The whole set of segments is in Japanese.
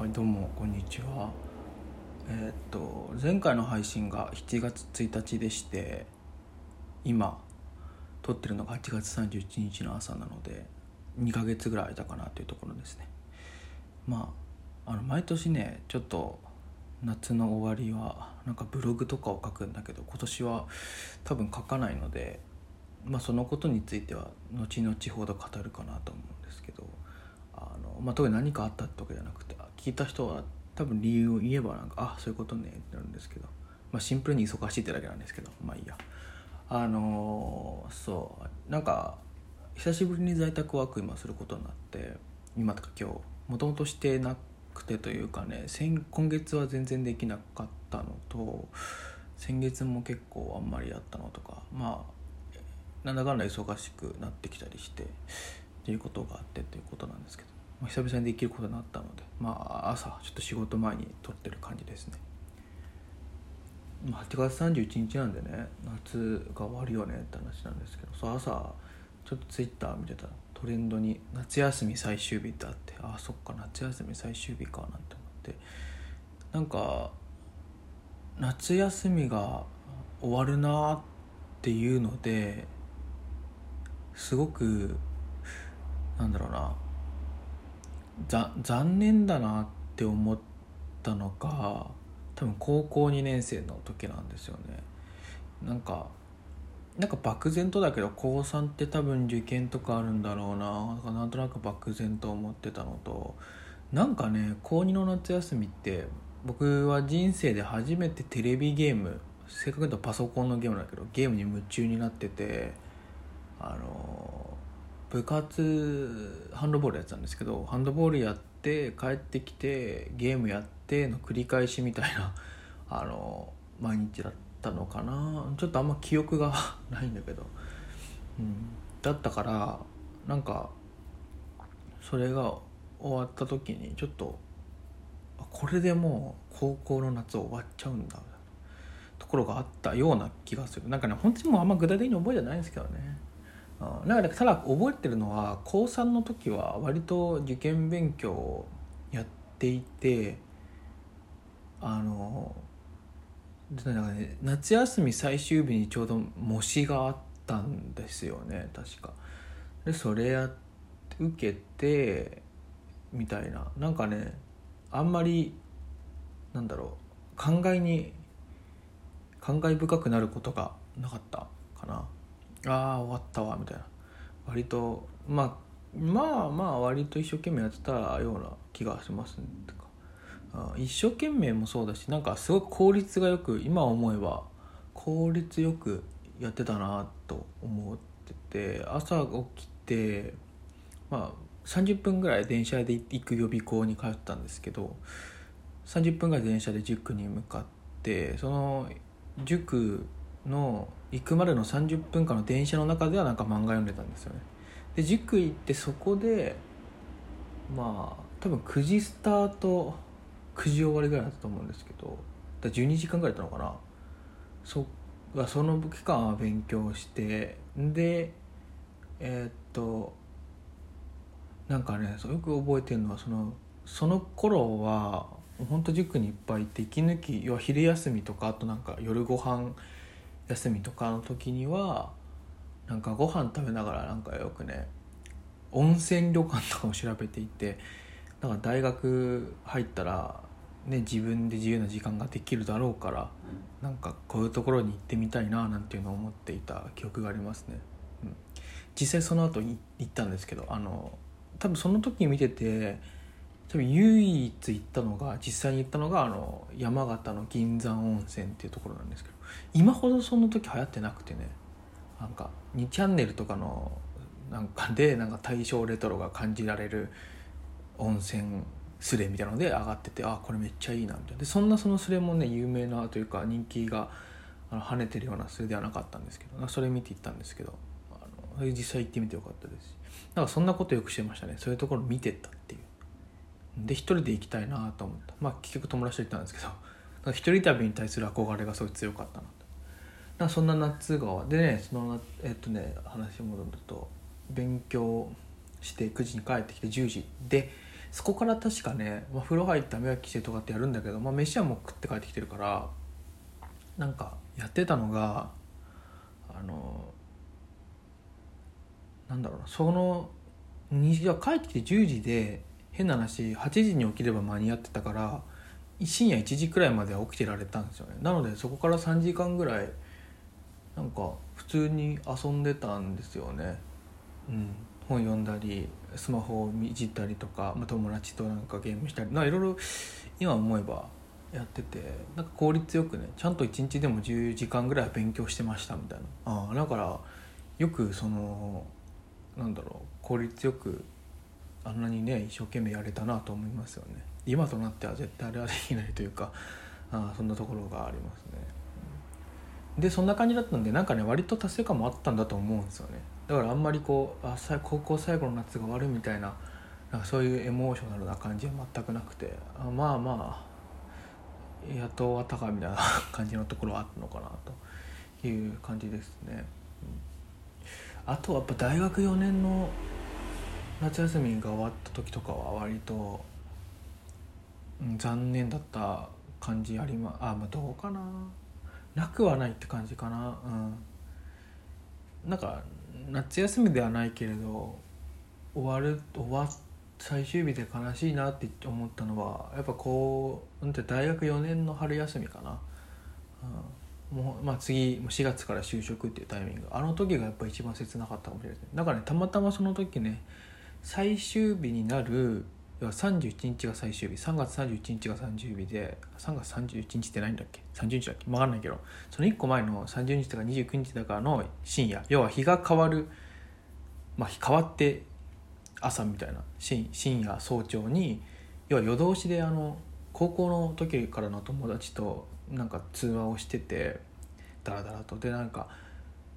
はいどうもこんにちは。えーっと前回の配信が7月1日でして今撮ってるのが8月31日の朝なので2ヶ月ぐらい空いたかなというところですね。まああの毎年ねちょっと夏の終わりはなんかブログとかを書くんだけど今年は多分書かないのでまあそのことについては後々ほど語るかなと思うんですけどあの、まあ、特に何かあったってわけじゃなくて聞いた人は多分理由を言えばなんかあそういうことねってなるんですけど、まあ、シンプルに忙しいってだけなんですけど。まあいいや。あのそう。なんか久しぶりに在宅ワーク今することになって今とか今日もともとしてなくてというかね先今月は全然できなかったのと先月も結構あんまりやったのとかまあなんだかんだ忙しくなってきたりしてっていうことがあってということなんですけど、久々にできることになったのでまあ朝ちょっと仕事前に撮ってる感じですね、まあ、8月31日なんでね夏が終わるよねって話なんですけどそう朝ちょっとツイッター見てたらトレンドに「夏休み最終日」ってあってああそっか夏休み最終日かなんて思ってなんか夏休みが終わるなっていうのですごくなんだろうな残念だなって思ったのが多分高校2年生の時なんですよね。なんかなんか漠然とだけど高3って多分受験とかあるんだろうななんとなく漠然と思ってたのと。なんかね高2の夏休みって僕は人生で初めてテレビゲーム正確に言うとパソコンのゲームだけどゲームに夢中になっててあの部活ハンドボールやってたんですけどハンドボールやって帰ってきてゲームやっての繰り返しみたいな あの毎日だったのかな。ちょっとあんま記憶が ないんだけど、うん、だったからなんかそれが終わった時にちょっとこれでもう高校の夏終わっちゃうんだところがあったような気がする。なんかね本当にもうあんま具体的に覚えてないんですけどね。だかただ覚えてるのは高3の時は割と受験勉強をやっていてあのなんか、ね、夏休み最終日にちょうど模試があったんですよね確か。でそれや受けてみたいななんかねあんまりなんだろう考えに感慨深くなることがなかったかな。ああ終わったわみたいな。割とまあまあまあ割と一生懸命やってたような気がしますね。とかあ一生懸命もそうだしなんかすごく効率がよく今思えば効率よくやってたなと思ってて朝起きてまあ30分ぐらい電車で行く予備校に通ったんですけど30分ぐらい電車で塾に向かってその塾の行くまでの30分間の電車の中ではなんか漫画読んでたんですよね。で塾行ってそこでまあ多分9時スタート9時終わりぐらいだったと思うんですけどだ12時間ぐらいだったのかな。そその期間は勉強してでえー、っとなんかねよく覚えてるのはそのその頃は本当塾にいっぱい行って息抜き要は昼休みとかあとなんか夜ご飯休みとかの時にはなんかご飯食べながらなんかよくね温泉旅館とかを調べていてなんか大学入ったら、ね、自分で自由な時間ができるだろうからなんかこういうところに行ってみたいななんていうのを思っていた記憶がありますね。うん、実際その後行ったんですけどあの多分その時見てて唯一行ったのが実際に行ったのがあの山形の銀山温泉っていうところなんですけど今ほどその時流行ってなくてね。なんか2チャンネルとかのなんかでなんか大正レトロが感じられる温泉スレみたいなので上がっててあこれめっちゃいいなみたいな。でそんなそのスレもね有名なというか人気があの跳ねてるようなスレではなかったんですけどそれ見て行ったんですけどあの実際行ってみてよかったですなんかそんなことよくしてましたね。そういうところ見てったっていう。で一人で行きたいなと思った。まあ結局友達と行ったんですけど。一人旅に対する憧れがすごい強かったなとそんな夏がでねそのえっとね話戻ると勉強して9時に帰ってきて10時でそこから確かね、まあ、風呂入って歯磨きしてとかってやるんだけど、まあ、飯はもう食って帰ってきてるからなんかやってたのがあのなんだろうなそのにや帰ってきて10時で変な話8時に起きれば間に合ってたから深夜1時くらいまでは起きてられたんですよね。なのでそこから3時間ぐらいなんか普通に遊んでたんですよね。うん。本読んだりスマホをいじったりとか、ま、友達となんかゲームしたりないろいろ今思えばやっててなんか効率よくねちゃんと1日でも10時間ぐらい勉強してましたみたいな。あだからよくそのなんだろう効率よくあんなにね一生懸命やれたなと思いますよね。今となっては絶対あれはできないというかあそんなところがありますね。でそんな感じだったんでなんかね割と達成感もあったんだと思うんですよね。だからあんまりこうあ高校最後の夏が終わるみたいななんかそういうエモーショナルな感じは全くなくてあまあまあやっと終わったかみたいな感じのところはあったのかなという感じですね、うん、あとはやっぱ大学4年の夏休みが終わった時とかは割と、うん、残念だった感じありまあまあどうかな。なくはないって感じかな。うん。なんか夏休みではないけれど終わる終わ最終日で悲しいなって思ったのはやっぱこう大学4年の春休みかな、うん、もうまあ次4月から就職っていうタイミング。あの時がやっぱ一番切なかったかもしれない。だからねたまたまその時ね最終日になる31日が最終日3月31日が30日で3月31日ってないんだっけ？30日だっけ？分かんないけど。その1個前の30日とか29日だからの深夜。要は日が変わるまあ日変わって朝みたいな。深夜早朝に要は夜通しであの高校の時からの友達となんか通話をしててダラダラと。でなんか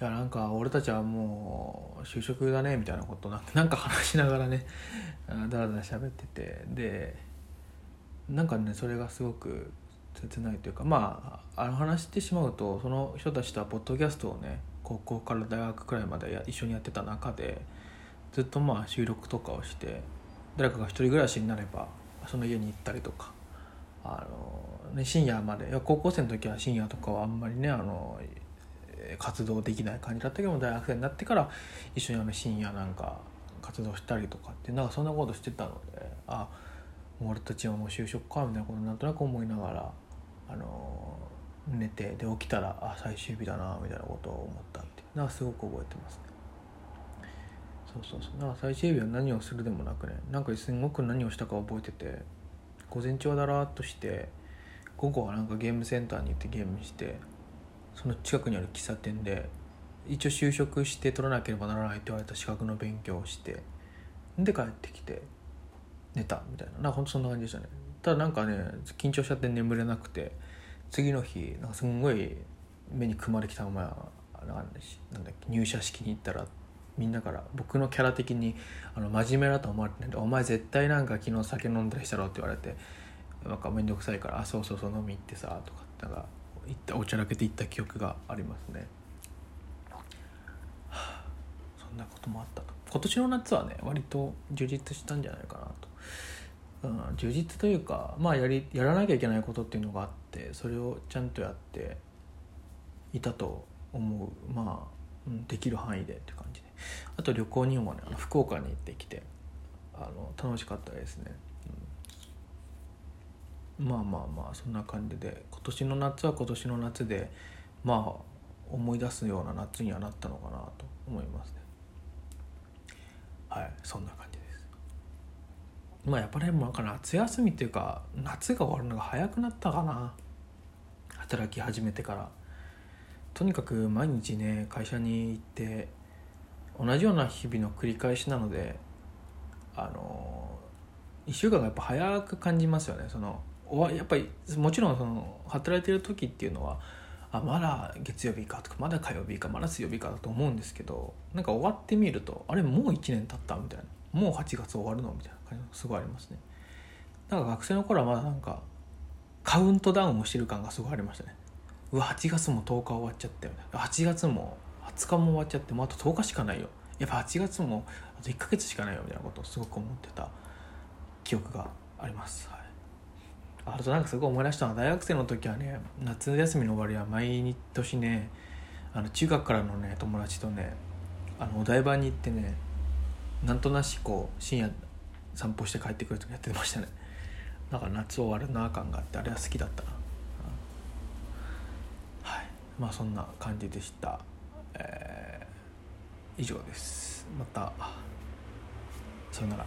いやなんか俺たちはもう就職だねみたいなことなん なんか話しながらねだらだら喋っててでなんかねそれがすごく切ないというかまああの話してしまうとその人たちとはポッドキャストをね高校から大学くらいまでや一緒にやってた中でずっとまあ収録とかをして誰かが一人暮らしになればその家に行ったりとかあの、ね、深夜までいや高校生の時は深夜とかはあんまりねあの活動できない感じだったけども大学生になってから一緒にあの深夜なんか活動したりとかってなんかそんなことしてたのであ俺たちはもう就職かみたいなことなんとなく思いながらあの寝てで起きたらあ最終日だなみたいなことを思ったってなんかすごく覚えてますね。そうそうそうだから最終日は何をするでもなくね。なんかすごく何をしたか覚えてて午前中はだらーっとして午後はなんかゲームセンターに行ってゲームしてその近くにある喫茶店で一応就職して取らなければならないって言われた資格の勉強をしてで帰ってきて寝たみたいな。なんかほんとそんな感じでしたね。ただなんかね緊張しちゃって眠れなくて次の日なんかすんごい目に組まれきたままなんだっけ入社式に行ったらみんなから僕のキャラ的にあの真面目だと思われてないで「お前絶対なんか昨日酒飲んだりしたろ」って言われてなんか面倒くさいから「あそうそうそう飲み行ってさ」とかなんか行ったおちゃらけていった記憶がありますね、はあ、そんなこともあったと。今年の夏はね割と充実したんじゃないかなと、うん、充実というかまあやりやらなきゃいけないことっていうのがあってそれをちゃんとやっていたと思う。まあ、うん、できる範囲でって感じで。あと旅行にもね福岡に行ってきてあの楽しかったですね。まあまあまあそんな感じで今年の夏は今年の夏でまあ思い出すような夏にはなったのかなと思いますね。はいそんな感じです。まあやっぱりなんか夏休みっていうか夏が終わるのが早くなったかな。働き始めてから。とにかく毎日ね会社に行って同じような日々の繰り返しなのであの1週間がやっぱ早く感じますよね。そのやっぱりもちろんその働いてる時っていうのはあまだ月曜日かとかまだ火曜日かまだ水曜日かだと思うんですけどなんか終わってみるとあれもう1年経ったみたいなもう8月終わるのみたいな感じがすごいありますね。だから学生の頃はまだなんかカウントダウンをしてる感がすごいありましたね。うわ8月も10日終わっちゃったよね。8月も20日も終わっちゃってもうあと10日しかないよ。やっぱ8月もあと1ヶ月しかないよみたいなことをすごく思ってた記憶があります、はい、あとなんかすごい思い出したのは大学生の時はね夏休みの終わりは毎年ねあの中学からのね友達とねあのお台場に行ってねなんとなしこう深夜散歩して帰ってくる時やってましたね。なんか夏終わるな感があってあれは好きだったな、はい。まあそんな感じでした、えー以上です。また。さよなら。